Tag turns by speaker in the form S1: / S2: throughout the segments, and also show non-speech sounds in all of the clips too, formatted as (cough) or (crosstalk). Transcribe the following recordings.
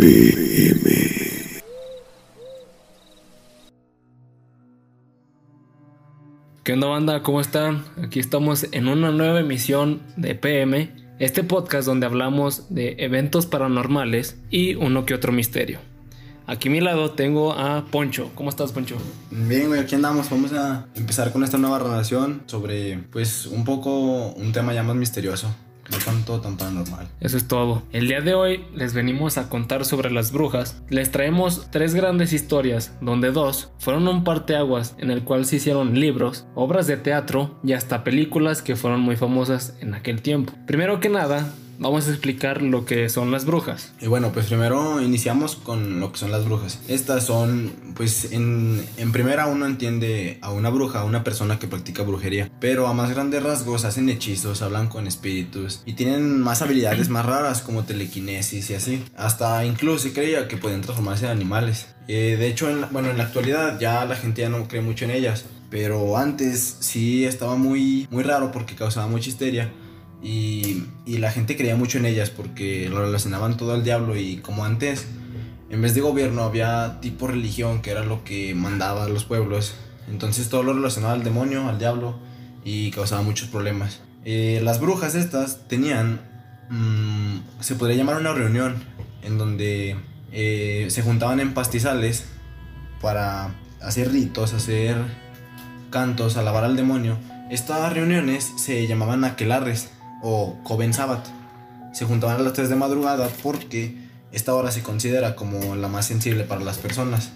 S1: PM.
S2: ¿Qué onda banda? ¿Cómo están? Aquí estamos en una nueva emisión de PM, este podcast donde hablamos de eventos paranormales y uno que otro misterio. Aquí a mi lado tengo a Poncho. ¿Cómo estás, Poncho?
S3: Bien, güey, aquí andamos. Vamos a empezar con esta nueva relación sobre, pues, un poco un tema ya más misterioso. No tanto tan paranormal.
S2: Eso es todo. El día de hoy les venimos a contar sobre las brujas. Les traemos tres grandes historias, donde dos fueron un parteaguas en el cual se hicieron libros, obras de teatro y hasta películas que fueron muy famosas en aquel tiempo. Primero que nada, vamos a explicar lo que son las brujas.
S3: Y bueno, pues primero iniciamos con lo que son las brujas. Estas son, pues en, en primera uno entiende a una bruja, a una persona que practica brujería. Pero a más grandes rasgos hacen hechizos, hablan con espíritus y tienen más habilidades más raras como telequinesis y así. Hasta incluso se creía que pueden transformarse en animales. Eh, de hecho, en bueno, en la actualidad ya la gente ya no cree mucho en ellas. Pero antes sí estaba muy, muy raro porque causaba mucha histeria. Y, la gente creía mucho en ellas porque lo relacionaban todo al diablo y como antes, en vez de gobierno había tipo religión que era lo que mandaba a los pueblos. Entonces todo lo relacionaba al demonio, al diablo y causaba muchos problemas. Eh, las brujas estas tenían, mm, se podría llamar una reunión en donde eh, se juntaban en pastizales para hacer ritos, hacer cantos, alabar al demonio. Estas reuniones se llamaban aquelarres o Coven Sabbath. Se juntaban a las 3 de madrugada porque esta hora se considera como la más sensible para las personas.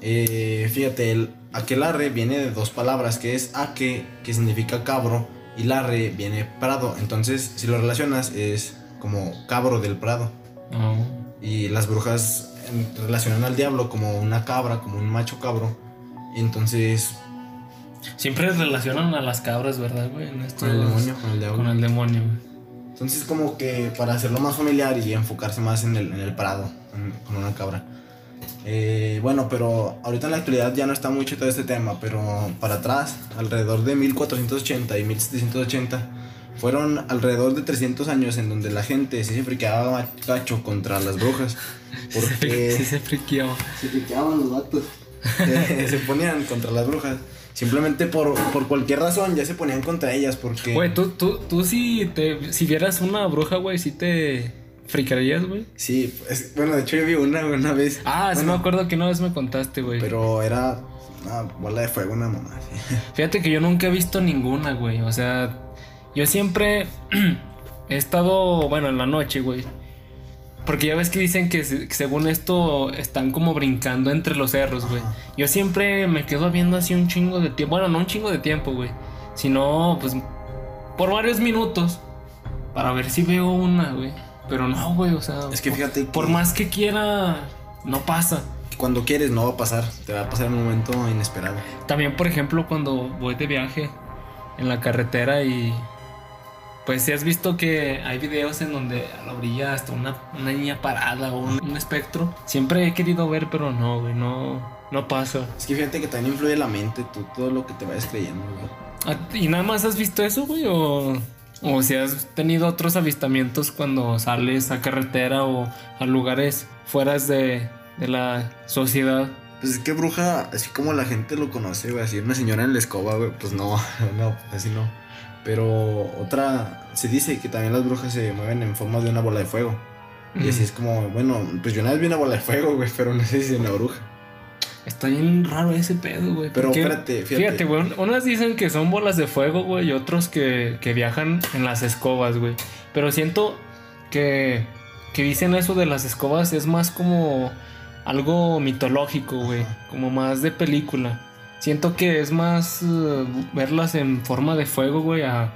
S3: Eh, fíjate, el aquelarre viene de dos palabras, que es aque, que significa cabro, y larre viene prado. Entonces, si lo relacionas, es como cabro del prado. Y las brujas en- relacionan al diablo como una cabra, como un macho cabro. Entonces,
S2: Siempre relacionan a las cabras, ¿verdad, güey? En estos-
S3: con el demonio, con el diablo.
S2: Con el demonio, güey.
S3: Entonces como que para hacerlo más familiar y enfocarse más en el, en el prado, en- con una cabra. Eh, bueno, pero ahorita en la actualidad ya no está mucho todo este tema, pero para atrás, alrededor de 1480 y 1780, fueron alrededor de 300 años en donde la gente sí se friqueaba gacho contra las brujas. (laughs)
S2: Sí
S3: Porque
S2: se friqueaba.
S3: se friqueaban los vatos. se, (laughs) se ponían contra las brujas. Simplemente por, por cualquier razón ya se ponían contra ellas porque...
S2: Güey, tú, tú, tú si, te, si vieras una bruja, güey, si te fricarías, güey.
S3: Sí, es- bueno, de hecho yo vi una una vez.
S2: Ah, sí
S3: Bueno,
S2: me acuerdo que una vez me contaste, güey.
S3: Pero era una bola de fuego, una mamá. sí. (laughs)
S2: Fíjate que yo nunca he visto ninguna, güey. O sea, yo siempre (clears throat) he estado, bueno, en la noche, güey. Porque ya ves que dicen que, se- que según esto están como brincando entre los cerros, güey. Yo siempre me quedo viendo así un chingo de tiempo. Bueno, no un chingo de tiempo, güey. Sino, pues, por varios minutos. Para ver si veo una, güey. Pero no, güey, o sea.
S3: Es que fíjate que-
S2: Por más que quiera, no pasa.
S3: Cuando quieres no va a pasar, te va a pasar un momento inesperado.
S2: También, por ejemplo, cuando voy de viaje en la carretera y pues si has visto que hay videos en donde a la orilla está una, una niña parada o un, un espectro. Siempre he querido ver, pero no, güey, no, no pasa.
S3: Es que fíjate que también influye la mente, tú, todo lo que te vayas creyendo, güey.
S2: ¿A- ¿Y nada más has visto eso, güey? ¿O, o si has tenido otros avistamientos cuando sales a carretera o a lugares fuera de, de la sociedad?
S3: Pues es que bruja, así como la gente lo conoce, güey, así una señora en la escoba, güey, pues no, (laughs) no, así no. Pero otra, se dice que también las brujas se mueven en forma de una bola de fuego. Y así es como, bueno, pues yo una vez vi una bola de fuego, güey, pero no sé si es una bruja.
S2: Está bien raro ese pedo, güey.
S3: Pero
S2: porque-
S3: espérate, fíjate.
S2: Fíjate, güey. Unas dicen que son bolas de fuego, güey, y otros que, que viajan en las escobas, güey. Pero siento que, que dicen eso de las escobas es más como algo mitológico, güey. Como más de película. Siento que es más eh, verlas en forma de fuego, güey, a,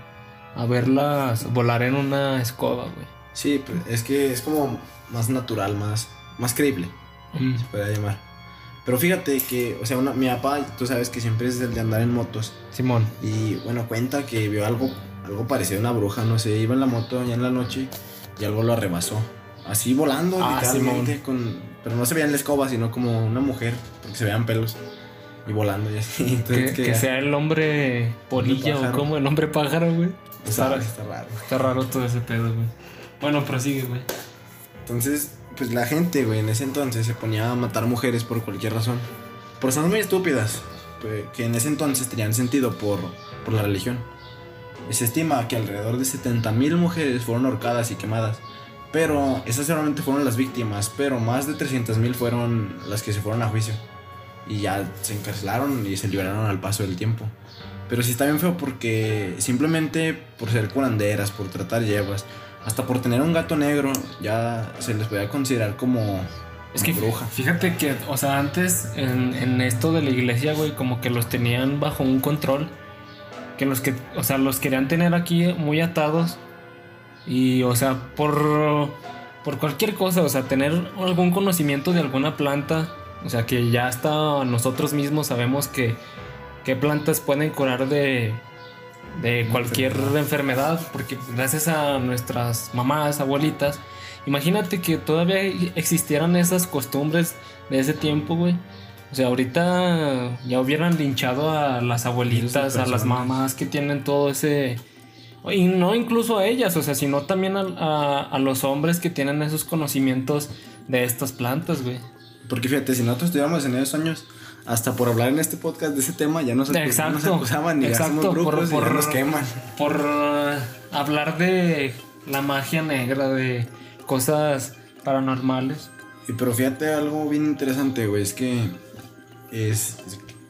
S2: a verlas volar en una escoba, güey.
S3: Sí, pues es que es como más natural, más, más creíble.
S2: Mm.
S3: se podría llamar. Pero fíjate que, o sea, una- mi papá, tú sabes que siempre es el de andar en motos.
S2: Simón.
S3: Y bueno, cuenta que vio algo, algo parecido a una bruja, no sé, iba en la moto ya en la noche y algo lo arrebasó. Así volando,
S2: Ah,
S3: literalmente, con, pero no se veía en la escoba, sino como una mujer, porque se veían pelos. Y volando y así. (laughs)
S2: Que,
S3: Entonces,
S2: que sea el hombre polilla o como el hombre pájaro, güey.
S3: está,
S2: Está,
S3: está raro.
S2: está raro todo ese pedo, güey. Bueno, prosigue, güey.
S3: Entonces, pues la gente, güey, en ese entonces se ponía a matar mujeres por cualquier razón. Por razones muy estúpidas, pues, que en ese entonces tenían sentido por, por la religión. Se estima que alrededor de 70.000 mujeres fueron ahorcadas y quemadas. Pero esas solamente fueron las víctimas, pero más de 300.000 fueron las que se fueron a juicio. Y ya se encarcelaron y se liberaron al paso del tiempo. Pero sí está bien feo porque simplemente por ser curanderas, por tratar llevas, hasta por tener un gato negro, ya se les podía considerar como
S2: es que bruja. Fíjate que, o sea, antes en, en, esto de la iglesia, güey, como que los tenían bajo un control. Que los que, o sea, los querían tener aquí muy atados. Y, o sea, por, por cualquier cosa, o sea, tener algún conocimiento de alguna planta. O sea, que ya hasta nosotros mismos sabemos que, qué plantas pueden curar de, de cualquier enfermedad. Porque gracias a nuestras mamás, abuelitas, Imagínate que todavía existieran esas costumbres de ese tiempo, güey. O sea, ahorita ya hubieran linchado a las abuelitas, a las mamás que tienen todo ese... Y no incluso a ellas, o sea, sino también a, los hombres que tienen esos conocimientos de estas plantas, güey.
S3: Porque fíjate, si nosotros estuviéramos en esos años, hasta por hablar en este podcast de ese tema, ya no se acusaban ni exacto, por, por, nos queman.
S2: Por uh, hablar de la magia negra, de cosas paranormales.
S3: Y pero fíjate algo bien interesante, güey, es que es,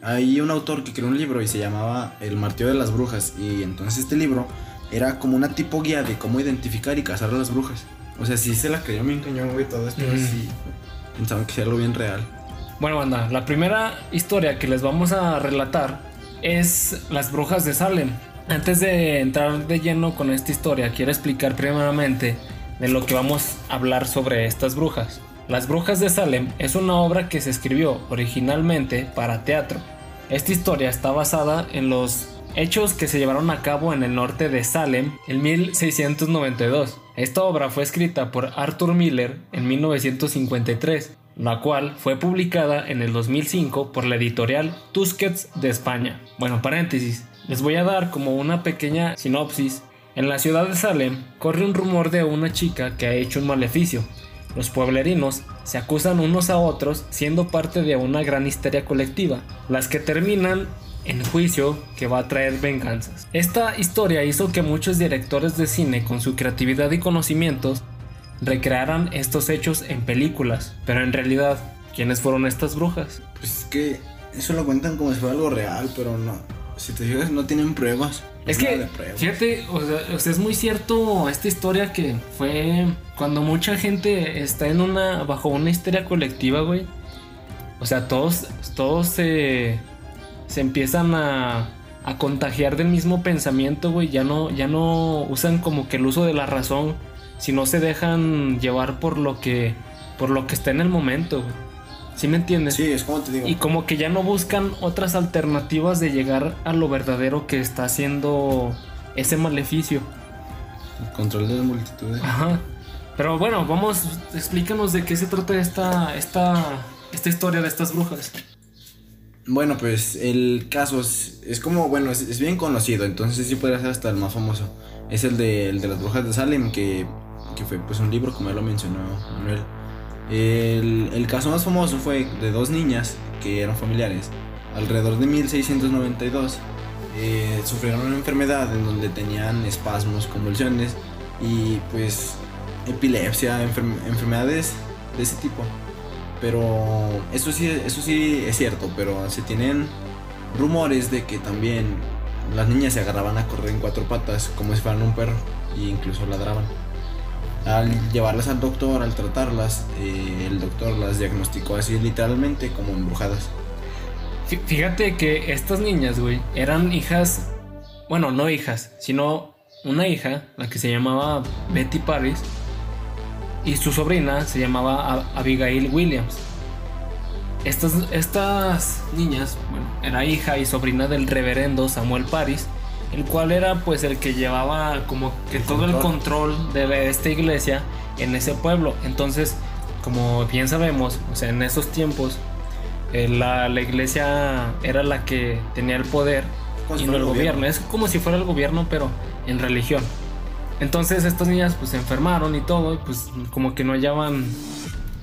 S3: hay un autor que creó un libro y se llamaba El martillo de las brujas y entonces este libro era como una tipo guía de cómo identificar y cazar a las brujas. O sea, sí se la creyó bien cañón, güey, todo esto así. Pensaban que era algo bien real.
S2: Bueno, banda, la primera historia que les vamos a relatar es Las brujas de Salem. Antes de entrar de lleno con esta historia, quiero explicar primeramente de lo que vamos a hablar sobre estas brujas. Las Brujas de Salem es una obra que se escribió originalmente para teatro. Esta historia está basada en los hechos que se llevaron a cabo en el norte de Salem en 1692. Esta obra fue escrita por Arthur Miller en 1953, la cual fue publicada en el 2005 por la editorial Tusquets de España. Bueno, paréntesis, les voy a dar como una pequeña sinopsis en la ciudad de Salem corre un rumor de una chica que ha hecho un maleficio. Los pueblerinos se acusan unos a otros siendo parte de una gran histeria colectiva, las que terminan en juicio que va a traer venganzas. Esta historia hizo que muchos directores de cine con su creatividad y conocimientos recrearan estos hechos en películas, pero en realidad, ¿quiénes fueron estas brujas?
S3: Pues es que eso lo cuentan como si fuera algo real, pero no. Si te fijas, no tienen pruebas.
S2: Es que, fíjate, o sea, es muy cierto esta historia que fue cuando mucha gente está en una, bajo una histeria colectiva, güey. O sea, todos, todos se, se empiezan a, a contagiar del mismo pensamiento, güey. Ya no, ya no usan como que el uso de la razón, sino se dejan llevar por lo que, por lo que está en el momento, güey. ¿Sí me entiendes?
S3: Sí, es como te digo.
S2: Y como que ya no buscan otras alternativas de llegar a lo verdadero que está haciendo ese maleficio.
S3: El control de las multitudes.
S2: Ajá. Pero bueno, vamos, explícanos de qué se trata esta, esta, esta historia de estas brujas.
S3: Bueno, pues el caso es, como, bueno, es, bien conocido, entonces sí puede ser hasta el más famoso. Es el de, el de las brujas de Salem, que, que fue pues un libro, como ya lo mencionó Manuel. El, caso más famoso fue de dos niñas que eran familiares. Alrededor de 1692 eh, sufrieron una enfermedad en donde tenían espasmos, convulsiones y pues epilepsia, enfermedades de ese tipo. Pero eso sí, eso sí es cierto, pero se tienen rumores de que también las niñas se agarraban a correr en cuatro patas como si fueran un perro e incluso ladraban. Al llevarlas al doctor, al tratarlas, eh, el doctor las diagnosticó así literalmente como embrujadas.
S2: Fíjate que estas niñas, güey, eran hijas, bueno, no hijas, sino una hija, la que se llamaba Betty Paris, y su sobrina se llamaba Abigail Williams. Estas, estas niñas, bueno, era hija y sobrina del reverendo Samuel Paris, el cual era pues el que llevaba como que todo el control de esta iglesia en ese pueblo. Entonces, como bien sabemos, o sea, en esos tiempos eh, la, iglesia era la que tenía el poder y no el gobierno. Es como si fuera el gobierno, pero en religión. Entonces estas niñas pues se enfermaron y todo, y pues como que no hallaban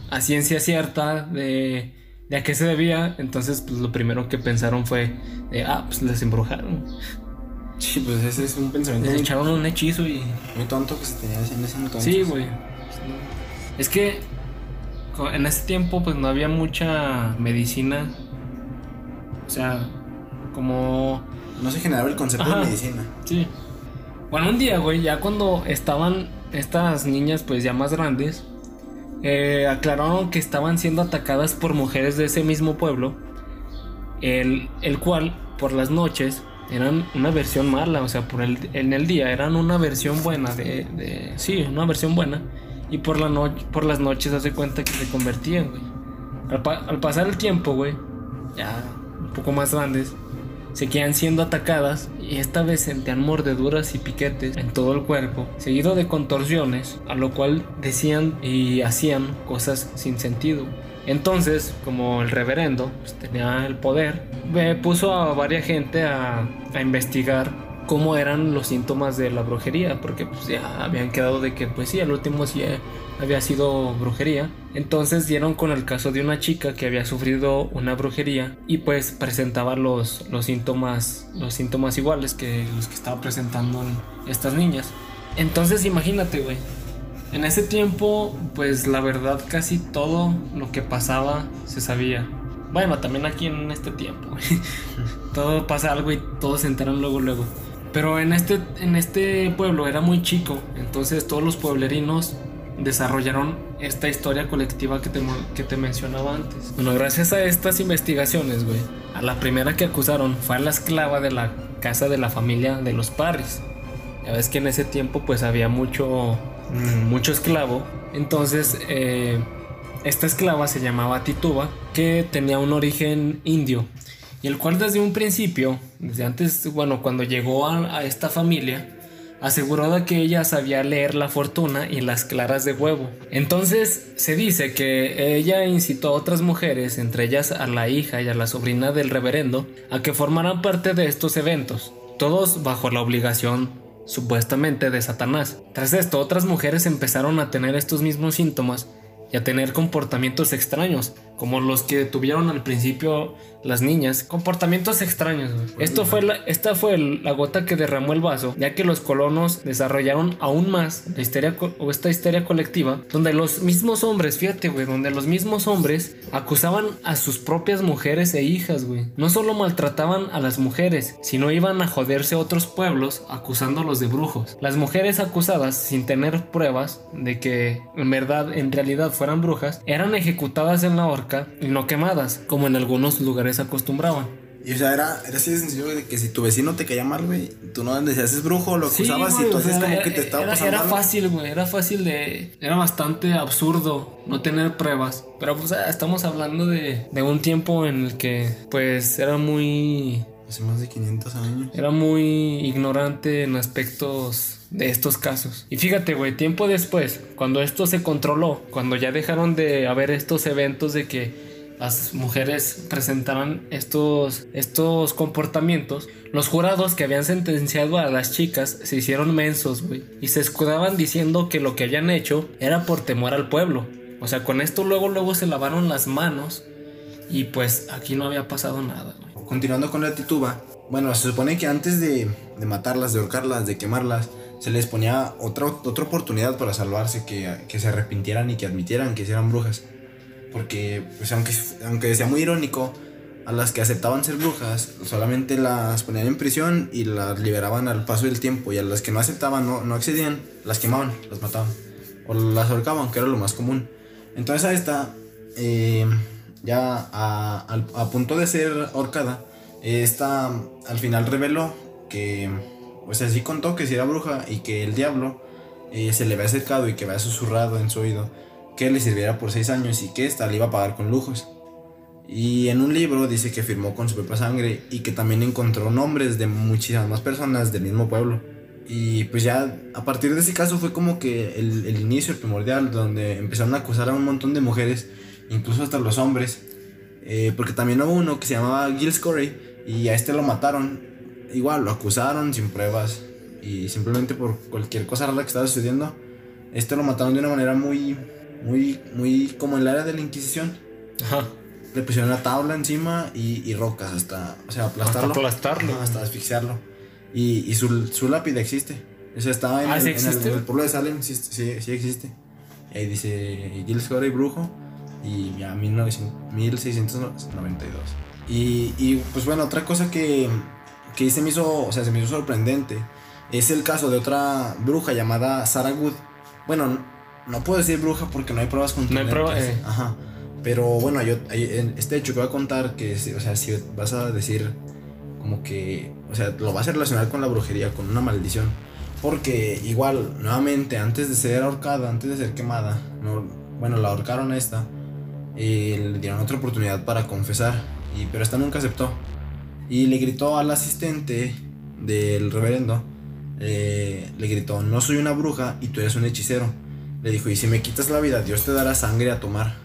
S2: a ciencia cierta de, de a qué se debía. Entonces, pues lo primero que pensaron fue, de, ah, pues les embrujaron.
S3: Sí, pues ese es un pensamiento.
S2: Les echaron un hechizo y.
S3: Muy tonto que se tenía en ese entonces.
S2: Sí, güey. Es que en ese tiempo, pues no había mucha medicina. O sea, como.
S3: No se generaba el concepto
S2: Ajá.
S3: de medicina.
S2: Sí. Bueno, un día, güey, ya cuando estaban estas niñas, pues ya más grandes, eh, aclararon que estaban siendo atacadas por mujeres de ese mismo pueblo, el, el cual, por las noches, eran una versión mala, o sea, por el, en el día eran una versión buena de, de- sí, una versión buena, y por, la noche por las noches hace cuenta que se convertían, güey. Al, al pasar el tiempo, güey, ya un poco más grandes, seguían siendo atacadas y esta vez sentían mordeduras y piquetes en todo el cuerpo, seguido de contorsiones, a lo cual decían y hacían cosas sin sentido. Entonces, como el reverendo pues, tenía el poder, puso a varias gente a investigar cómo eran los síntomas de la brujería, porque pues ya habían quedado de que pues sí, al último sí eh, había sido brujería. Entonces dieron con el caso de una chica que había sufrido una brujería y pues presentaba los, los síntomas los síntomas iguales que los que estaba presentando estas niñas. Entonces imagínate, güey. En ese tiempo, pues la verdad casi todo lo que pasaba se sabía. Bueno, también aquí en este tiempo, (laughs) todo pasa algo y todos se enteran luego luego. Pero en este, en este pueblo era muy chico, entonces todos los pueblerinos desarrollaron esta historia colectiva que te, que te mencionaba antes. Bueno, gracias a estas investigaciones, güey, a la primera que acusaron fue a la esclava de la casa de la familia de los Parris. Ya ves que en ese tiempo pues había mucho, mm, mucho esclavo. Entonces, eh, esta esclava se llamaba Tituba, que tenía un origen indio. Y el cual desde un principio, desde antes, bueno, cuando llegó a, a esta familia, aseguró de que ella sabía leer la fortuna y las claras de huevo. Entonces se dice que ella incitó a otras mujeres, entre ellas a la hija y a la sobrina del reverendo, a que formaran parte de estos eventos, todos bajo la obligación supuestamente de Satanás. Tras esto, otras mujeres empezaron a tener estos mismos síntomas y a tener comportamientos extraños, como los que tuvieron al principio las niñas. Comportamientos extraños. güey. Esto fue la, esta fue el- la gota que derramó el vaso, ya que los colonos desarrollaron aún más la histeria o esta histeria colectiva, donde los mismos hombres, fíjate, güey, donde los mismos hombres acusaban a sus propias mujeres e hijas, güey. No solo maltrataban a las mujeres, sino iban a joderse a otros pueblos acusándolos de brujos. Las mujeres acusadas, sin tener pruebas de que en verdad, en realidad fueran brujas, eran ejecutadas en la horca y no quemadas, como en algunos lugares acostumbraban.
S3: Y o sea, era, era así de sencillo de que si tu vecino te caía mal, güey, tú no decías es brujo, lo acusabas y
S2: o
S3: entonces
S2: sea,
S3: como
S2: era-
S3: que te estaba
S2: era,
S3: pasando
S2: era fácil, güey, era fácil de... Era bastante absurdo no tener pruebas. Pero pues ah, estamos hablando de, de un tiempo en el que pues era muy...
S3: Hace más de 500 años.
S2: Era muy ignorante en aspectos de estos casos. Y fíjate, güey, tiempo después, cuando esto se controló, cuando ya dejaron de haber estos eventos de que las mujeres presentaran estos, estos comportamientos, los jurados que habían sentenciado a las chicas se hicieron mensos, güey, y se escudaban diciendo que lo que habían hecho era por temor al pueblo. O sea, con esto luego luego se lavaron las manos y pues aquí no había pasado nada, güey.
S3: Continuando con la tituba, bueno, se supone que antes de, de matarlas, de ahorcarlas, de quemarlas, se les ponía otra, otra oportunidad para salvarse, que, que se arrepintieran y que admitieran que eran brujas. Porque, pues aunque, aunque sea muy irónico, a las que aceptaban ser brujas solamente las ponían en prisión y las liberaban al paso del tiempo. Y a las que no aceptaban, no, no accedían, las quemaban, las mataban. O las ahorcaban, que era lo más común. Entonces a esta, eh, ya a, al- a punto de ser ahorcada, esta al final reveló que, o sea, sí contó que sí era bruja y que el diablo eh, se le había acercado y que había susurrado en su oído que le sirviera por seis años y que esta le iba a pagar con lujos. Y en un libro dice que firmó con su propia sangre y que también encontró nombres de muchísimas más personas del mismo pueblo. Y pues ya a partir de ese caso fue como que el, el inicio, primordial, donde empezaron a acusar a un montón de mujeres, incluso hasta los hombres. Eh, porque también hubo uno que se llamaba Giles Corey y a este lo mataron. Igual, lo acusaron sin pruebas y simplemente por cualquier cosa rara que estaba sucediendo. Este lo mataron de una manera muy, muy, muy como en la era de la Inquisición.
S2: Ajá.
S3: Le pusieron una tabla encima y, y rocas hasta, o sea, aplastarlo.
S2: Hasta aplastarlo.
S3: Hasta asfixiarlo. Y, y su, su lápida existe. O sea, estaba en,
S2: Ah,
S3: el,
S2: ¿sí
S3: en el- en el pueblo de Salem, sí, sí, sí existe. Y ahí dice Gilles Corey Brujo y ya 1900 1692. Y, y pues bueno, otra cosa que, que se me hizo, o sea, se me hizo sorprendente es el caso de otra bruja llamada Sarah Good. Bueno, no, no puedo decir bruja porque no hay pruebas contundentes.
S2: prueba- eh.
S3: Ajá. Pero bueno, yo hay- este hecho que voy a contar que, si- o sea, si vas a decir como que, o sea, lo vas a relacionar con la brujería, con una maldición. Porque igual, nuevamente, antes de ser ahorcada, antes de ser quemada, no, bueno, la ahorcaron a esta, y le dieron otra oportunidad para confesar, y, pero esta nunca aceptó. Y le gritó al asistente del reverendo, eh, le gritó, no soy una bruja y tú eres un hechicero. Le dijo, y si me quitas la vida, Dios te dará sangre a tomar.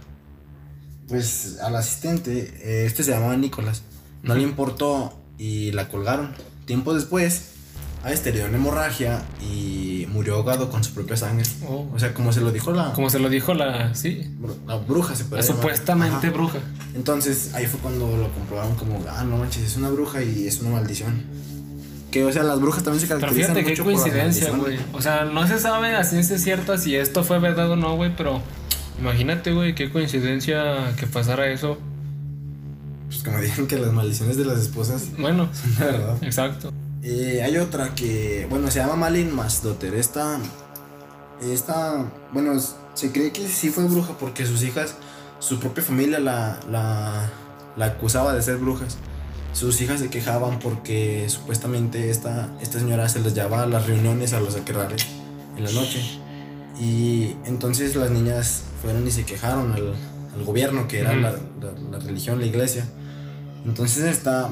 S3: Pues al asistente, eh, este se llamaba Nicolás, no le importó y la colgaron. Tiempo después, a este le dio una hemorragia y murió ahogado con su propia sangre.
S2: Oh.
S3: O sea, como se lo dijo la,
S2: Como se lo dijo la. Sí.
S3: la bruja, se puede
S2: La supuestamente
S3: Ajá.
S2: bruja.
S3: Entonces ahí fue cuando lo comprobaron como, ah, no manches, es una bruja y es una maldición. Que, o sea, las brujas también se
S2: Pero
S3: caracterizan
S2: fíjate qué
S3: mucho por las
S2: coincidencia, güey. O sea, no se sabe a ciencia cierta si esto fue verdad o no, güey, pero imagínate, güey, qué coincidencia que pasara eso.
S3: Pues como (laughs) dicen que las maldiciones de las esposas
S2: Bueno,
S3: son de verdad.
S2: exacto.
S3: Eh, hay otra que, bueno, se llama Malin Masdotter. Esta, esta, bueno, se cree que sí fue bruja porque sus hijas, su propia familia la, la, la acusaba de ser brujas. Sus hijas se quejaban porque supuestamente esta, esta señora se les llevaba a las reuniones a los aquelarres en la noche. Y entonces las niñas fueron y se quejaron al, al gobierno, que era la, la- la religión, la iglesia. Entonces esta,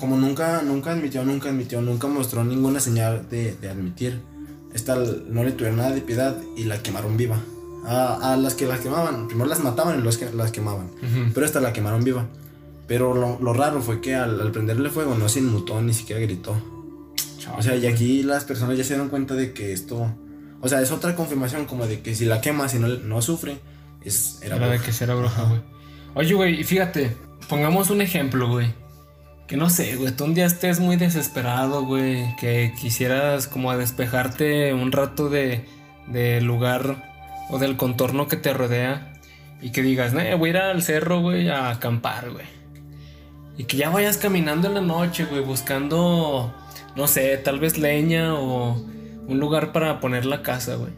S3: como nunca, nunca admitió, nunca admitió, nunca mostró ninguna señal de, de admitir. Esta no le tuvieron nada de piedad y la quemaron viva. A, a las que las quemaban, primero las mataban y que las quemaban.
S2: Ujú.
S3: Pero esta la quemaron viva. Pero lo, lo raro fue que al, al prenderle fuego no se inmutó, ni siquiera gritó. O sea, y aquí las personas ya se dieron cuenta de que esto. O sea, es otra confirmación como de que si la quemas y no, no sufre, es, era
S2: Era de
S3: bruja.
S2: que será bruja, güey. Oye, güey, fíjate, pongamos un ejemplo, güey. Que no sé, güey, tú un día estés muy desesperado, güey, que quisieras como despejarte un rato de, del lugar o del contorno que te rodea y que digas, no, voy a ir al cerro, güey, a acampar, güey. Y que ya vayas caminando en la noche, güey, buscando, no sé, tal vez leña o un lugar para poner la casa, güey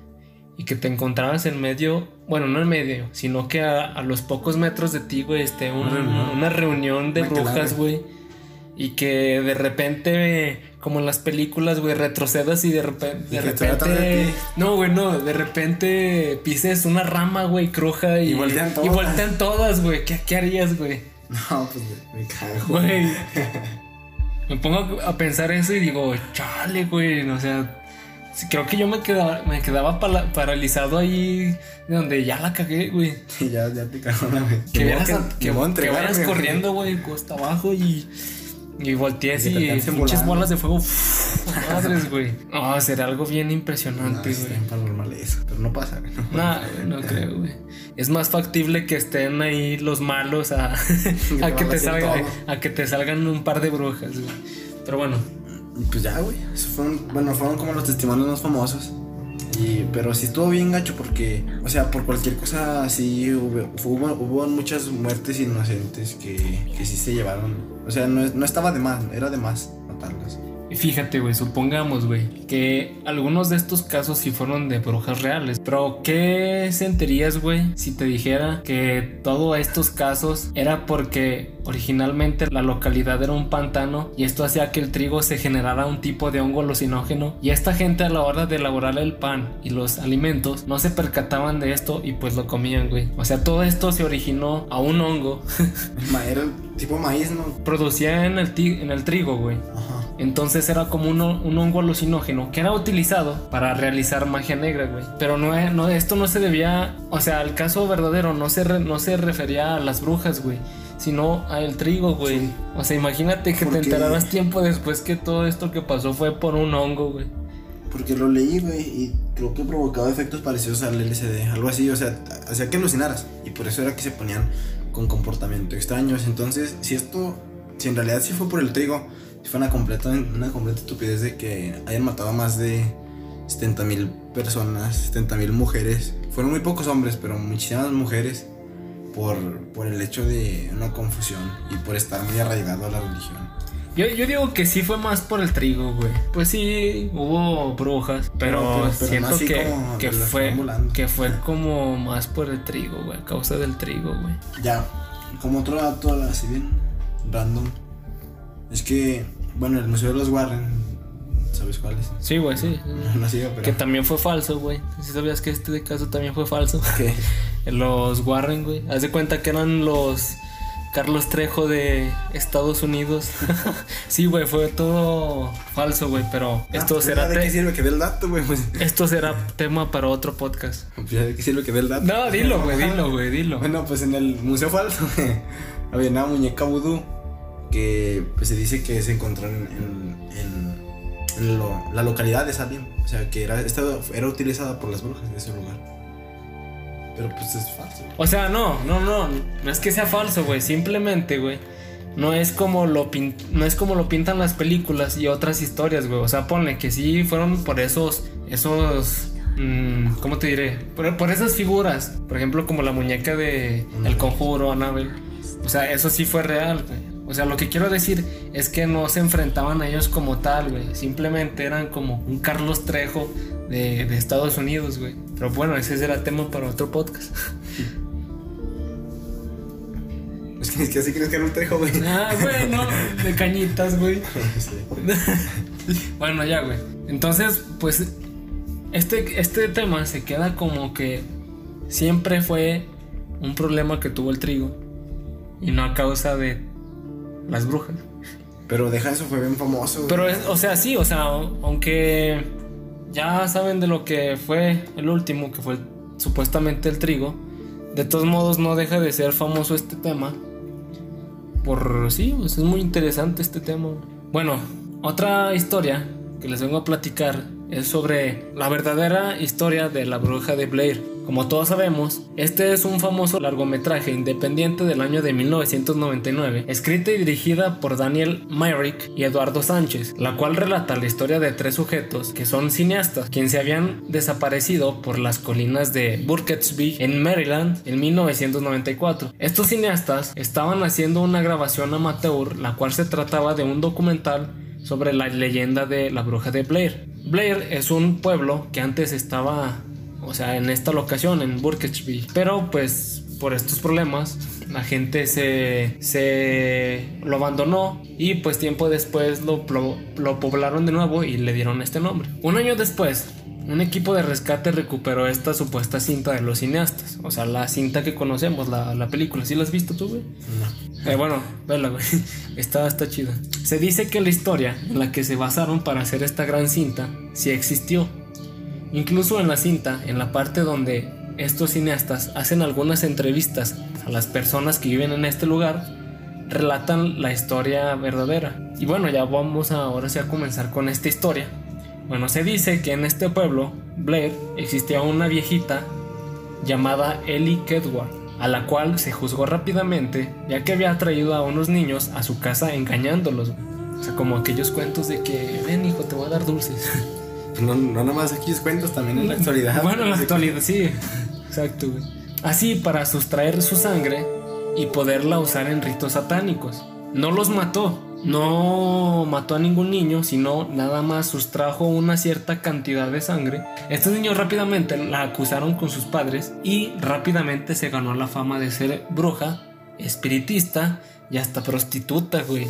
S2: y que te encontrabas en medio, bueno, no en medio, sino que a, a los pocos metros de ti, güey, esté un-
S3: Una reunión.
S2: una reunión de brujas, güey. Y que de repente, como en las películas, güey, retrocedas y de repente,
S3: Y
S2: de
S3: de
S2: no, güey, no, de repente pises una rama, güey, cruja y,
S3: Y voltean
S2: y
S3: todas.
S2: voltean todas, güey. ¿Qué, ¿Qué harías, güey?
S3: No, pues me, me cago.
S2: Güey. (laughs) Me pongo a pensar eso y digo, chale, güey. O sea, sí, creo que yo me quedaba, me quedaba pala- paralizado ahí de donde ya la cagué, güey.
S3: Y (laughs) ya, ya te cagaron, güey.
S2: Que,
S3: Ni
S2: vieras
S3: modo
S2: a- que, que vayas corriendo, güey, costa abajo y. Y volteé
S3: Y
S2: así y muchas bolas de fuego. (laughs) madres, güey. No, sería algo bien
S3: No,
S2: impresionante,
S3: es
S2: güey.
S3: paranormal eso, pero no pasa, güey.
S2: No, no creo, güey. Es más factible que estén ahí los malos a, (laughs) que, te
S3: a
S2: que salgan un par de brujas, güey. Pero bueno,
S3: Pues ya, güey. Eso fueron, bueno, fueron como los testimonios más famosos. Y, pero sí estuvo bien gacho porque, o sea, por cualquier cosa así hubo, hubo, hubo muchas muertes inocentes que, que sí se llevaron. O sea, no, es- no estaba de más, era de más matarlas.
S2: Fíjate, güey, supongamos, güey, que algunos de estos casos sí fueron de brujas reales. Pero, ¿qué sentirías, güey, si te dijera que todos estos casos era porque originalmente la localidad era un pantano y esto hacía que el trigo se generara un tipo de hongo alucinógeno? Y esta gente a la hora de elaborar el pan y los alimentos no se percataban de esto y pues lo comían, güey. O sea, todo esto se originó a un hongo. (laughs)
S3: Era tipo maíz, ¿no?
S2: Producía en el, en el trigo, güey.
S3: Ajá.
S2: Entonces era como un, un hongo alucinógeno que era utilizado para realizar magia negra, güey. Pero no, no, esto no se debía, o sea, el caso verdadero no se, re- no se refería a las brujas, güey, sino al trigo, güey.
S3: Sí.
S2: O sea, imagínate que te enteraras tiempo después que todo esto que pasó fue por un hongo, güey.
S3: porque lo leí, güey, y creo que provocaba efectos parecidos al LSD, algo así, o sea, hacía que alucinaras. Y por eso era que se ponían con comportamiento extraños. Entonces, si esto, si en realidad sí fue por el trigo, fue una completa, una completa estupidez de que hayan matado a más de 70 mil personas, 70 mil mujeres. Fueron muy pocos hombres, pero muchísimas mujeres por, por el hecho de una confusión y por estar muy arraigado a la religión.
S2: Yo, yo digo que sí fue más por el trigo, güey. Pues sí, hubo brujas, pero, siento que, que fue,
S3: que
S2: fue como más por el trigo, güey, a causa del trigo, güey.
S3: Ya, como otro dato así bien random, es que, bueno, el Museo de los Warren, ¿sabes cuál es?
S2: Sí, güey, sí. (laughs)
S3: No sigo, pero...
S2: Que también fue falso, güey. Si sabías que este caso también fue falso.
S3: ¿Qué? (laughs)
S2: Los Warren, güey. Haz de cuenta que eran los Carlos Trejo de Estados Unidos. (laughs) sí, güey, fue todo falso, güey, pero
S3: Ah,
S2: esto
S3: pues
S2: será
S3: ya ¿De qué sirve que dé el dato, güey? Pues,
S2: esto será tema para otro podcast.
S3: pues ¿de qué sirve que dé el dato?
S2: No, dilo, güey, dilo, güey, dilo.
S3: Bueno, pues en el Museo Falso güey, había una muñeca vudú que pues, se dice que se encontró en, en- en- en la localidad de Salem. O sea, que era, esta era utilizada por las brujas de ese lugar. Pero pues es falso.
S2: O sea, no, no, no, no es que sea falso, güey, simplemente, güey. No es como lo pin- no es como lo pintan las películas y otras historias, güey. O sea, ponle que sí fueron por esos esos mm, ¿cómo te diré? Por, por esas figuras, por ejemplo, como la muñeca de El Conjuro, Annabelle. O sea, eso sí fue real, güey. O sea, lo que quiero decir es que no se enfrentaban a ellos como tal, güey. Simplemente eran como un Carlos Trejo de, de Estados Unidos, güey. Pero bueno, ese será tema para otro podcast.
S3: Es que, es que así crees que era un trejo, güey.
S2: Ah, bueno, de cañitas, güey. (laughs) (laughs) Bueno, ya, güey. Entonces, pues, este, este tema se queda como que siempre fue un problema que tuvo el trigo y no a causa de las brujas.
S3: Pero deja eso, fue bien famoso. güey.
S2: Pero, es, o sea, sí, o sea, aunque ya saben de lo que fue el último, que fue supuestamente el trigo, de todos modos no deja de ser famoso este tema. Por sí, pues es muy interesante este tema. Bueno, otra historia que les vengo a platicar es sobre la verdadera historia de la bruja de Blair. Como todos sabemos, este es un famoso largometraje independiente del año de 1999, escrita y dirigida por Daniel Myrick y Eduardo Sánchez, la cual relata la historia de tres sujetos que son cineastas, quienes se habían desaparecido por las colinas de Burkittsville en Maryland en 1994. Estos cineastas estaban haciendo una grabación amateur, la cual se trataba de un documental sobre la leyenda de la bruja de Blair. Blair es un pueblo que antes estaba, o sea, en esta locación, en Burkittsville. Pero pues por estos problemas la gente se, se lo abandonó y pues tiempo después lo, lo poblaron de nuevo y le dieron este nombre. Un año después, un equipo de rescate recuperó esta supuesta cinta de los cineastas. O sea, la cinta que conocemos, la, la película. ¿Sí la has visto tú, güey? Eh, bueno, vela, güey. (laughs) Está, está chida. Se dice que la historia en la que se basaron para hacer esta gran cinta sí existió. Incluso en la cinta, en la parte donde estos cineastas hacen algunas entrevistas a las personas que viven en este lugar, relatan la historia verdadera. Y bueno, ya vamos ahora sí a comenzar con esta historia. Bueno, se dice que en este pueblo, Blair, existía una viejita llamada Ellie Kedward, a la cual se juzgó rápidamente, ya que había traído a unos niños a su casa engañándolos. O sea, como aquellos cuentos de que, ven hijo, te voy a dar dulces. (laughs)
S3: No, no nada más aquí es cuentos, también en la actualidad.
S2: Bueno, en la actualidad, sí. Exacto, güey. Así para sustraer su sangre y poderla usar en ritos satánicos. No los mató, no mató a ningún niño, sino nada más sustrajo una cierta cantidad de sangre. Estos niños rápidamente la acusaron con sus padres y rápidamente se ganó la fama de ser bruja, espiritista y hasta prostituta, güey.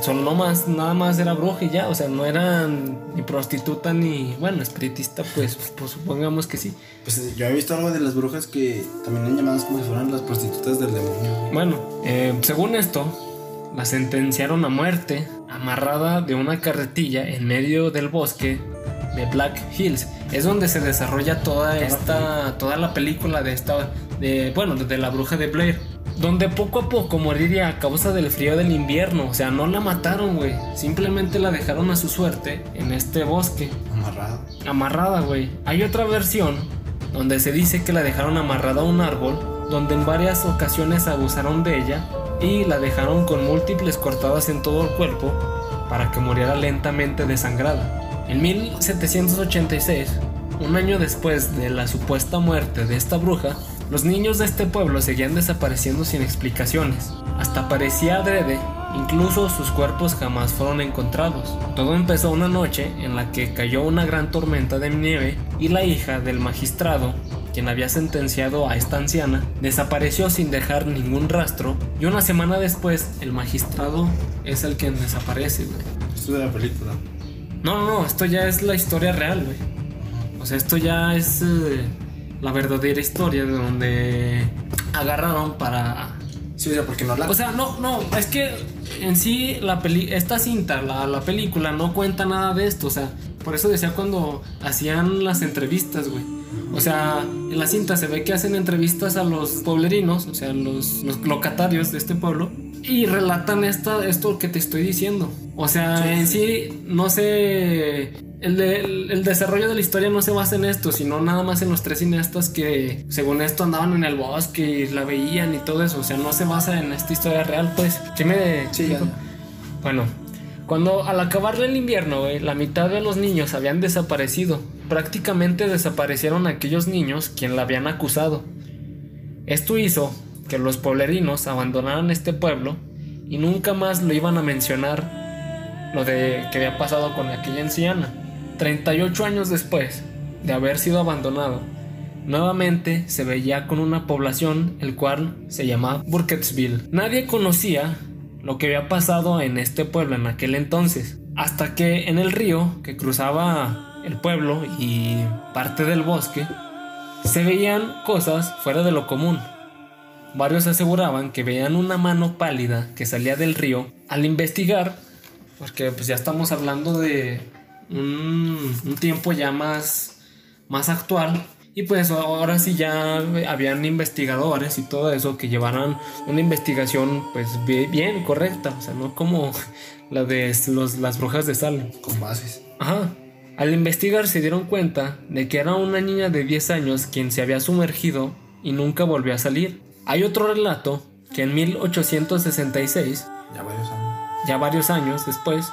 S2: Solo no más, nada más era bruja y ya, o sea, no eran ni prostituta ni, bueno, espiritista, pues, pues supongamos que sí.
S3: Pues yo he visto algo de las brujas que también han llamadas como si fueran las prostitutas del demonio.
S2: Bueno, eh, según esto, la sentenciaron a muerte amarrada de una carretilla en medio del bosque de Black Hills. Es donde se desarrolla toda esta, toda la película de esta, de, bueno, de la bruja de Blair. Donde poco a poco moriría a causa del frío del invierno. O sea, no la mataron, güey. Simplemente la dejaron a su suerte en este bosque.
S3: Amarrada.
S2: Amarrada, güey. Hay otra versión donde se dice que la dejaron amarrada a un árbol, donde en varias ocasiones abusaron de ella y la dejaron con múltiples cortadas en todo el cuerpo para que muriera lentamente desangrada. En 1786, un año después de la supuesta muerte de esta bruja, los niños de este pueblo seguían desapareciendo sin explicaciones. Hasta parecía adrede, incluso sus cuerpos jamás fueron encontrados. Todo empezó una noche en la que cayó una gran tormenta de nieve y la hija del magistrado, quien había sentenciado a esta anciana, desapareció sin dejar ningún rastro y una semana después el magistrado es el quien desaparece, güey.
S3: Esto de la película.
S2: No, no, no, esto ya es la historia real, güey. O sea, esto ya es eh, la verdadera historia de donde agarraron para...
S3: Sí, o sea, porque no la.
S2: O sea, no, no, es que en sí la peli esta cinta, la, la película, no cuenta nada de esto. O sea, por eso decía cuando hacían las entrevistas, güey. O sea, en la cinta se ve que hacen entrevistas a los pueblerinos, o sea, los, los locatarios de este pueblo, y relatan esta, esto que te estoy diciendo. O sea,
S3: Sí.
S2: en sí, no sé. El, de- el- el desarrollo de la historia no se basa en esto, sino nada más en los tres cineastas que, según esto, andaban en el bosque y la veían y todo eso. O sea, no se basa en esta historia real, pues. ¿Qué me
S3: Sí, ya.
S2: bueno, cuando al acabar el invierno, güey, la mitad de los niños habían desaparecido. Prácticamente desaparecieron aquellos niños quien la habían acusado. Esto hizo que los pueblerinos abandonaran este pueblo y nunca más lo iban a mencionar lo de que había pasado con aquella anciana. 38 años después de haber sido abandonado, nuevamente se veía con una población el cual se llamaba Burkittsville. Nadie conocía lo que había pasado en este pueblo en aquel entonces, hasta que en el río que cruzaba el pueblo y parte del bosque se veían cosas fuera de lo común. Varios aseguraban que veían una mano pálida que salía del río. Al investigar, porque pues ya estamos hablando de un, un tiempo ya más, más actual. Y pues ahora sí ya habían investigadores y todo eso que llevaran una investigación pues bi- bien correcta. O sea, no como (laughs) la de los, las brujas de Salem.
S3: Con bases.
S2: Ajá. Al investigar se dieron cuenta de que era una niña de 10 años quien se había sumergido y nunca volvió a salir. Hay otro relato que en 1866,
S3: Ya varios años.
S2: ya varios años después,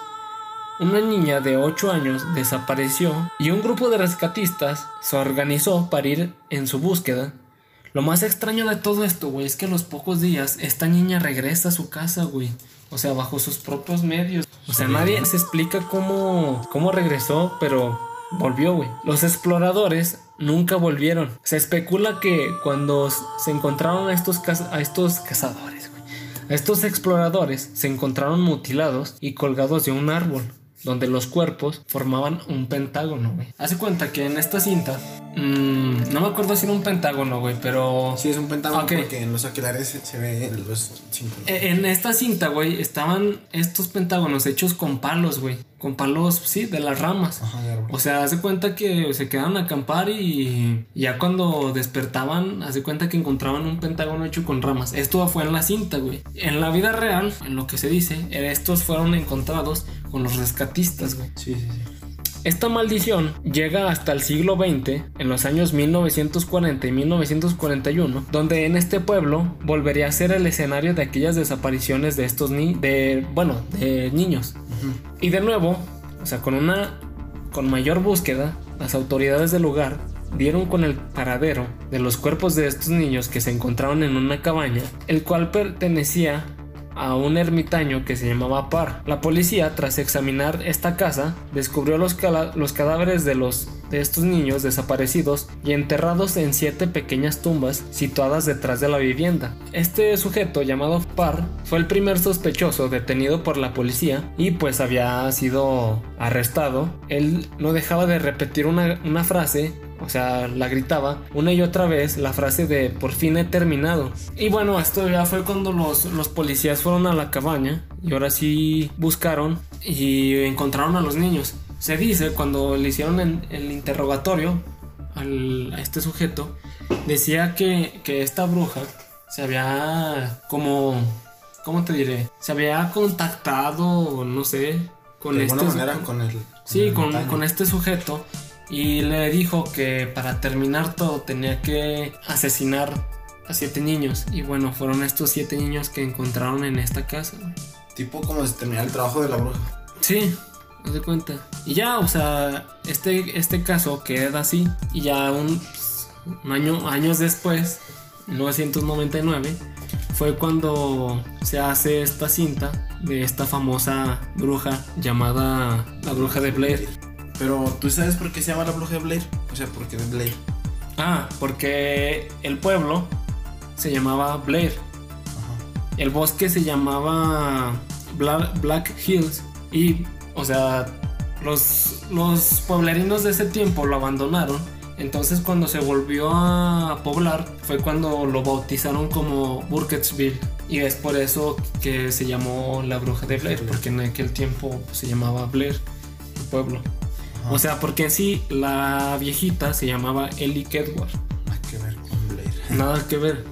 S2: una niña de 8 años desapareció y un grupo de rescatistas se organizó para ir en su búsqueda. Lo más extraño de todo esto, güey, es que a los pocos días esta niña regresa a su casa, güey. O sea, bajo sus propios medios. O sea, nadie se explica cómo, cómo regresó, pero volvió, güey. Los exploradores nunca volvieron. Se especula que cuando se encontraron a estos, a estos cazadores, güey, a estos exploradores se encontraron mutilados y colgados de un árbol, donde los cuerpos formaban un pentágono. Hace cuenta que en esta cinta, mm, no me acuerdo si era un pentágono, güey, pero...
S3: Sí, es un pentágono porque en los aquelares se, ve los cinco.
S2: E- En esta cinta, güey, estaban estos pentágonos hechos con palos, güey. Con palos, sí, de las ramas.
S3: Ajá, de.
S2: O sea, hace cuenta que se quedaban a acampar y ya cuando despertaban, hace cuenta que encontraban un pentágono hecho con ramas. Esto fue en la cinta, güey. En la vida real, en lo que se dice, estos fueron encontrados con los rescatistas, güey.
S3: Sí, sí, sí.
S2: Esta maldición llega hasta el siglo XX, en los años 1940 y 1941, donde en este pueblo volvería a ser el escenario de aquellas desapariciones de estos ni de bueno, de niños. Y de nuevo, o sea, con una con mayor búsqueda, las autoridades del lugar dieron con el paradero de los cuerpos de estos niños que se encontraron en una cabaña, el cual pertenecía a un ermitaño que se llamaba Par. La policía, tras examinar esta casa, descubrió los, los cadáveres de, los, de estos niños desaparecidos y enterrados en siete pequeñas tumbas situadas detrás de la vivienda. Este sujeto llamado Par fue el primer sospechoso detenido por la policía y pues había sido arrestado. Él no dejaba de repetir una, una frase o sea, la gritaba una y otra vez la frase de por fin he terminado. Y bueno, esto ya fue cuando los, los policías fueron a la cabaña y ahora sí buscaron y encontraron a los niños. Se dice cuando le hicieron en- el interrogatorio al- a este sujeto, decía que, que esta bruja se había como, ¿cómo te diré? Se había contactado, no sé, con
S3: de
S2: este
S3: manera con el
S2: Sí,
S3: la
S2: con, con este sujeto. Y le dijo que para terminar todo tenía que asesinar a siete niños. Y bueno, fueron estos siete niños que encontraron en esta casa.
S3: Tipo como si terminara el trabajo de la bruja.
S2: Sí, haz de cuenta. Y ya, o sea, este, este caso queda así. Y ya un, un año, años después, 1999, fue cuando se hace esta cinta de esta famosa bruja llamada la bruja de Blair.
S3: Pero, ¿tú sabes por qué se llama la bruja de Blair? O sea, ¿por qué de Blair?
S2: Ah, porque el pueblo se llamaba Blair.
S3: Ajá.
S2: El bosque se llamaba Bla- Black Hills. Y, o sea, los, los pueblerinos de ese tiempo lo abandonaron. Entonces cuando se volvió a poblar fue cuando lo bautizaron como Burkittsville. Y es por eso que se llamó la bruja de Blair. Porque en aquel tiempo se llamaba Blair, el pueblo.
S3: Ajá.
S2: O sea, porque en sí la viejita se llamaba Ellie Kedward.
S3: Nada que ver con Blair.
S2: Nada que ver.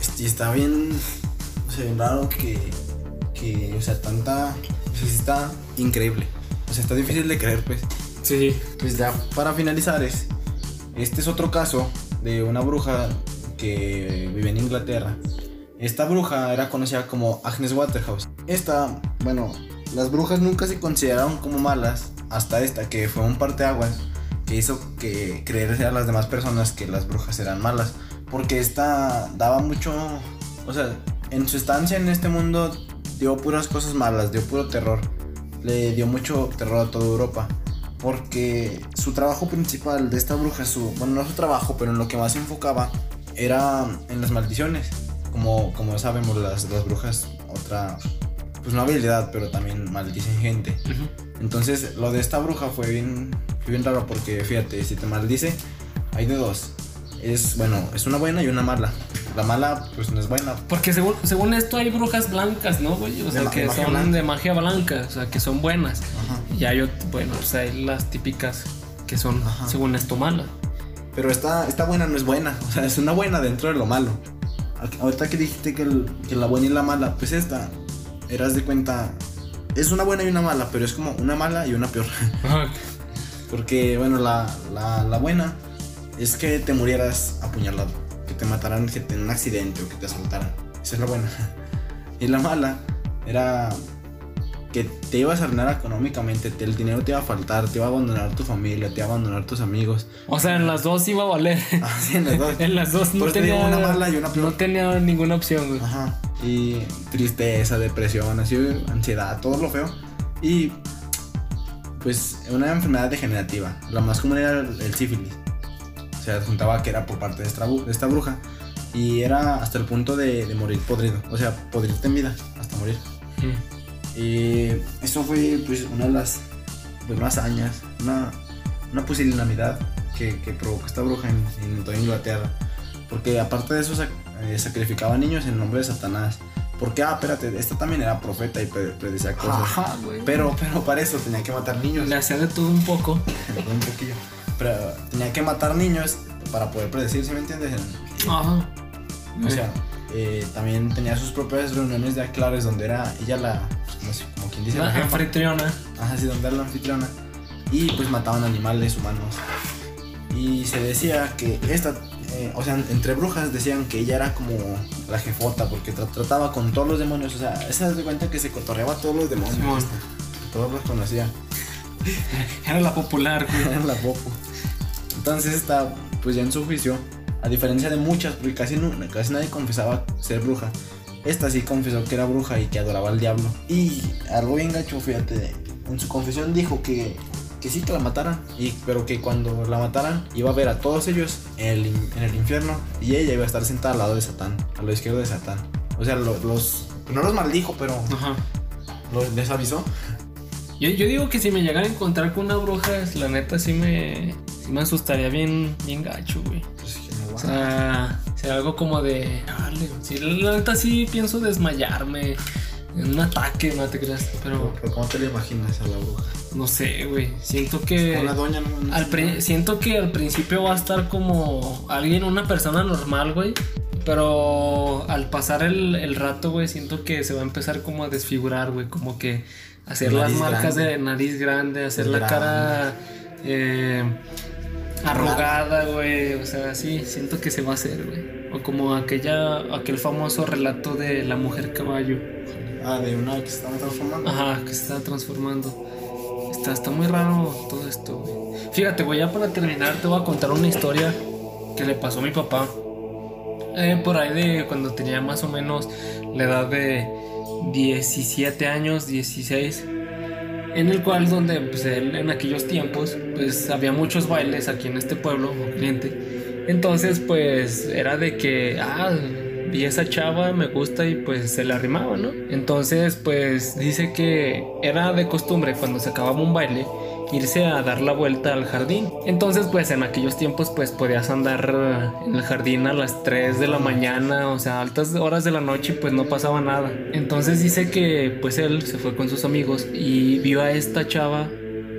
S3: Este, está bien. O sea, bien raro que. Que, o sea, tanta. O sea, está increíble. O sea, está difícil de creer, pues.
S2: Sí.
S3: Pues ya para finalizar es. Este es otro caso de una bruja que vive en Inglaterra. Esta bruja era conocida como Agnes Waterhouse. Esta, bueno, las brujas nunca se consideraron como malas hasta esta, que fue un parteaguas que hizo que creerse a las demás personas que las brujas eran malas. Porque esta daba mucho, o sea, en su estancia en este mundo dio puras cosas malas, dio puro terror. Le dio mucho terror a toda Europa porque su trabajo principal de esta bruja, su, bueno, no su trabajo, pero en lo que más se enfocaba era en las maldiciones. Como, como sabemos, las, las brujas, otra, pues no habilidad, pero también maldicen gente.
S2: Ujú.
S3: Entonces, lo de esta bruja fue bien, bien raro porque, fíjate, si te maldice, hay de dos. Es, bueno, es una buena y una mala. La mala, pues no es buena.
S2: Porque según, según esto hay brujas blancas, ¿no, güey? O
S3: De
S2: sea, que son
S3: blanca.
S2: de magia blanca, o sea, que son buenas.
S3: Ajá.
S2: Y hay, bueno, pues hay las típicas que son,
S3: Ajá.
S2: según esto, malas.
S3: Pero esta, esta buena no es buena, o sea, es una buena dentro de lo malo. Ahorita que dijiste que, el- que la buena y la mala, pues esta, eras de cuenta, es una buena y una mala, pero es como una mala y una peor. Porque, bueno, la, la, la buena es que te murieras apuñalado, que te mataran que te- en un accidente o que te asaltaran. Esa es la buena. (laughs) Y la mala era que te ibas a arruinar económicamente, te- el dinero te iba a faltar, te iba a abandonar tu familia, te iba a abandonar tus amigos.
S2: O sea, en las dos iba a valer. (laughs)
S3: Así en las dos. (laughs)
S2: en las dos no
S3: Por te
S2: tenía,
S3: una mala y una peor.
S2: no tenía ninguna opción, güey.
S3: Ajá. Y tristeza, depresión, así, ansiedad, todo lo feo. Y pues una enfermedad degenerativa. La más común era el, sífilis. Se adjuntaba que era por parte de esta, bru- de esta bruja. Y era hasta el punto de, de morir podrido. O sea, podrirte en vida hasta morir. Y eso fue pues una de las pues, más hazañas, una, una pusilanimidad que, que provocó esta bruja en, en toda Inglaterra. Porque aparte de eso eh, sacrificaba niños en nombre de Satanás. Porque, ah, espérate, esta también era profeta y pre- predecía cosas.
S2: Ajá, güey.
S3: Pero, pero para eso tenía que matar niños.
S2: Le hacía de todo un poco. (laughs)
S3: un poquillo. Pero tenía que matar niños para poder predecir, ¿sí me entiendes?
S2: Ajá.
S3: O sea, eh, también tenía sus propias reuniones de aclares donde era ella la, como, si- como quien dice, la
S2: anfitriona.
S3: Ajá, sí, donde era la anfitriona. Y pues mataban animales humanos. Y se decía que esta, eh, o sea, entre brujas decían que ella era como la jefota porque tra- trataba con todos los demonios. O sea, esa de cuenta que se cotorreaba a todos los demonios. Este, todos los conocía. (laughs)
S2: Era la popular, güey. (laughs)
S3: Era la popo. Entonces está, pues ya en su juicio, a diferencia de muchas, porque casi, no, casi nadie confesaba ser bruja. Esta sí confesó que era bruja y que adoraba al diablo. Y algo bien gacho, fíjate, en su confesión dijo que, que sí que la mataran, y, pero que cuando la mataran iba a ver a todos ellos en el, en el infierno y ella iba a estar sentada al lado de Satán, a lo izquierdo de Satán. O sea, lo- los... No los maldijo, pero
S2: Ajá.
S3: los, les avisó.
S2: Yo, yo digo que si me llegara a encontrar con una bruja, la neta sí me, sí me asustaría bien, bien gacho, güey.
S3: Pues no,
S2: O sea, sería algo como de. Dale, sí, la neta sí pienso desmayarme en un ataque, no te creas. Pero
S3: pero ¿cómo te lo imaginas a la bruja?
S2: no sé, güey. Siento que.
S3: Una doña, no-
S2: Al pri- siento que al principio va a estar como alguien, una persona normal, güey. Pero al pasar el, el rato, güey, siento que se va a empezar como a desfigurar, güey. Como que hacer las marcas
S3: grande.
S2: de nariz grande, hacer la cara eh, arrugada, güey. O sea, sí, siento que se va a hacer, güey. O como aquella, aquel famoso relato de la mujer caballo.
S3: Ah, de una que se estaba transformando.
S2: Ajá, que se está transformando. Está, está muy raro todo esto, güey. Fíjate, güey, ya para terminar te voy a contar una historia que le pasó a mi papá. Eh, por ahí de cuando tenía más o menos la edad de 17 años, 16. En el cual donde pues él en aquellos tiempos pues había muchos bailes aquí en este pueblo, cliente. Entonces pues era de que, ah, a esa chava, me gusta y pues se le arrimaba, ¿no? Entonces pues dice que era de costumbre cuando se acababa un baile irse a dar la vuelta al jardín. Entonces, pues en aquellos tiempos, pues podías andar en el jardín a las 3 de la mañana, o sea, altas horas de la noche, y pues no pasaba nada. Entonces dice que pues él se fue con sus amigos y vio a esta chava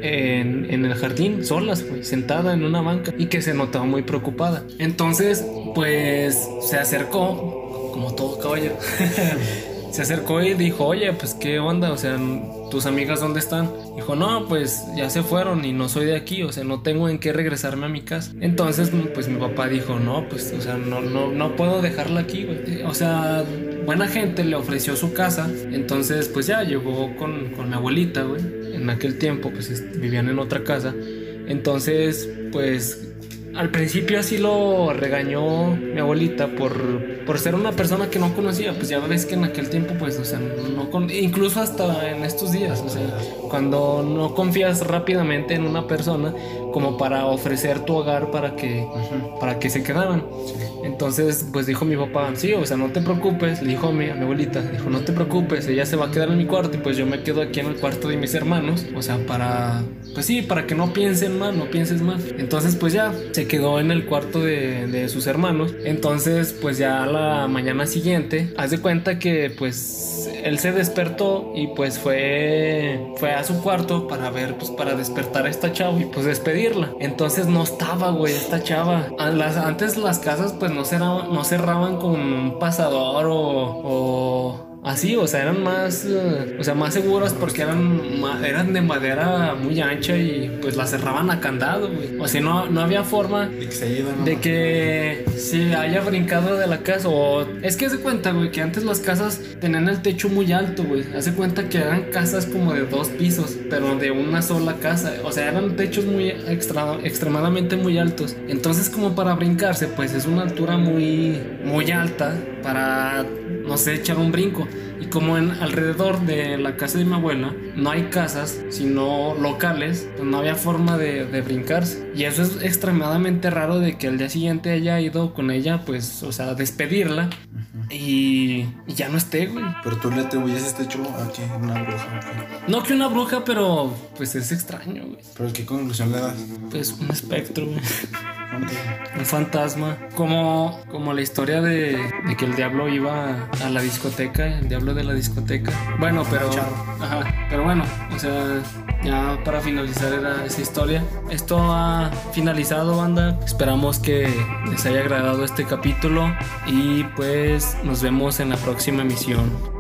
S2: en, en el jardín, solas, güey, sentada en una banca y que se notaba muy preocupada. Entonces, pues se acercó, como todo caballero. (laughs) se acercó y dijo, oye, pues qué onda, o sea, tus amigas dónde están. Dijo, no, pues ya se fueron y no soy de aquí, o sea, no tengo en qué regresarme a mi casa. Entonces, pues mi papá dijo, no, pues, o sea, no, no, no puedo dejarla aquí. O sea, buena gente le ofreció su casa, entonces, pues ya llegó con, con mi abuelita, güey. En aquel tiempo, pues vivían en otra casa. Entonces, pues al principio así lo regañó mi abuelita por, por ser una persona que no conocía. Pues ya ves que en aquel tiempo, pues, o sea, no con- incluso hasta en estos días, o sea, cuando no confías rápidamente en una persona como para ofrecer tu hogar para que, para que se quedaran. Entonces, pues dijo mi papá, sí, o sea, no te preocupes, le dijo a mi, a mi abuelita, dijo, no te preocupes, ella se va a quedar en mi cuarto y pues yo me quedo aquí en el cuarto de mis hermanos, o sea, para, pues sí, para que no piensen mal, no pienses mal. Entonces, pues ya, se quedó en el cuarto de, de sus hermanos. Entonces, pues ya a la mañana siguiente, haz de cuenta que pues él se despertó y pues fue, fue a su cuarto para ver, pues para despertar a esta chava y pues Entonces no estaba, güey, esta chava. Las- antes las casas pues no cerraban, no cerraban con un pasador o, o así, o sea, eran más, eh, o sea, más seguras porque eran, eran de madera muy ancha y pues las cerraban a candado, güey. O sea, no, no había forma
S3: De que se
S2: de que se haya brincado de la casa o es que hace cuenta, güey, que antes las casas tenían el techo muy alto, güey. Hace cuenta que eran casas como de dos pisos, pero de una sola casa. O sea, eran techos muy extra, extremadamente muy altos. Entonces, como para brincarse, pues es una altura muy muy alta para no sé, echar un brinco. Y como en alrededor de la casa de mi abuela no hay casas, sino locales, pues no había forma de, de brincarse. Y eso es extremadamente raro de que al día siguiente haya ido con ella, pues, o sea, despedirla y, y ya no esté, güey.
S3: Pero tú le atribuyes este hecho a que una bruja. ok.
S2: No que una bruja, pero pues es extraño, güey.
S3: Pero ¿qué conclusión le das?
S2: Pues un espectro, güey. Un fantasma. Como, como la historia de, de que el diablo iba a la discoteca, el diablo de la discoteca. Bueno, pero. Ajá. Pero bueno, o sea, ya para finalizar era esa historia. Esto ha finalizado, banda. Esperamos que les haya agradado este capítulo. Y pues nos vemos en la próxima emisión.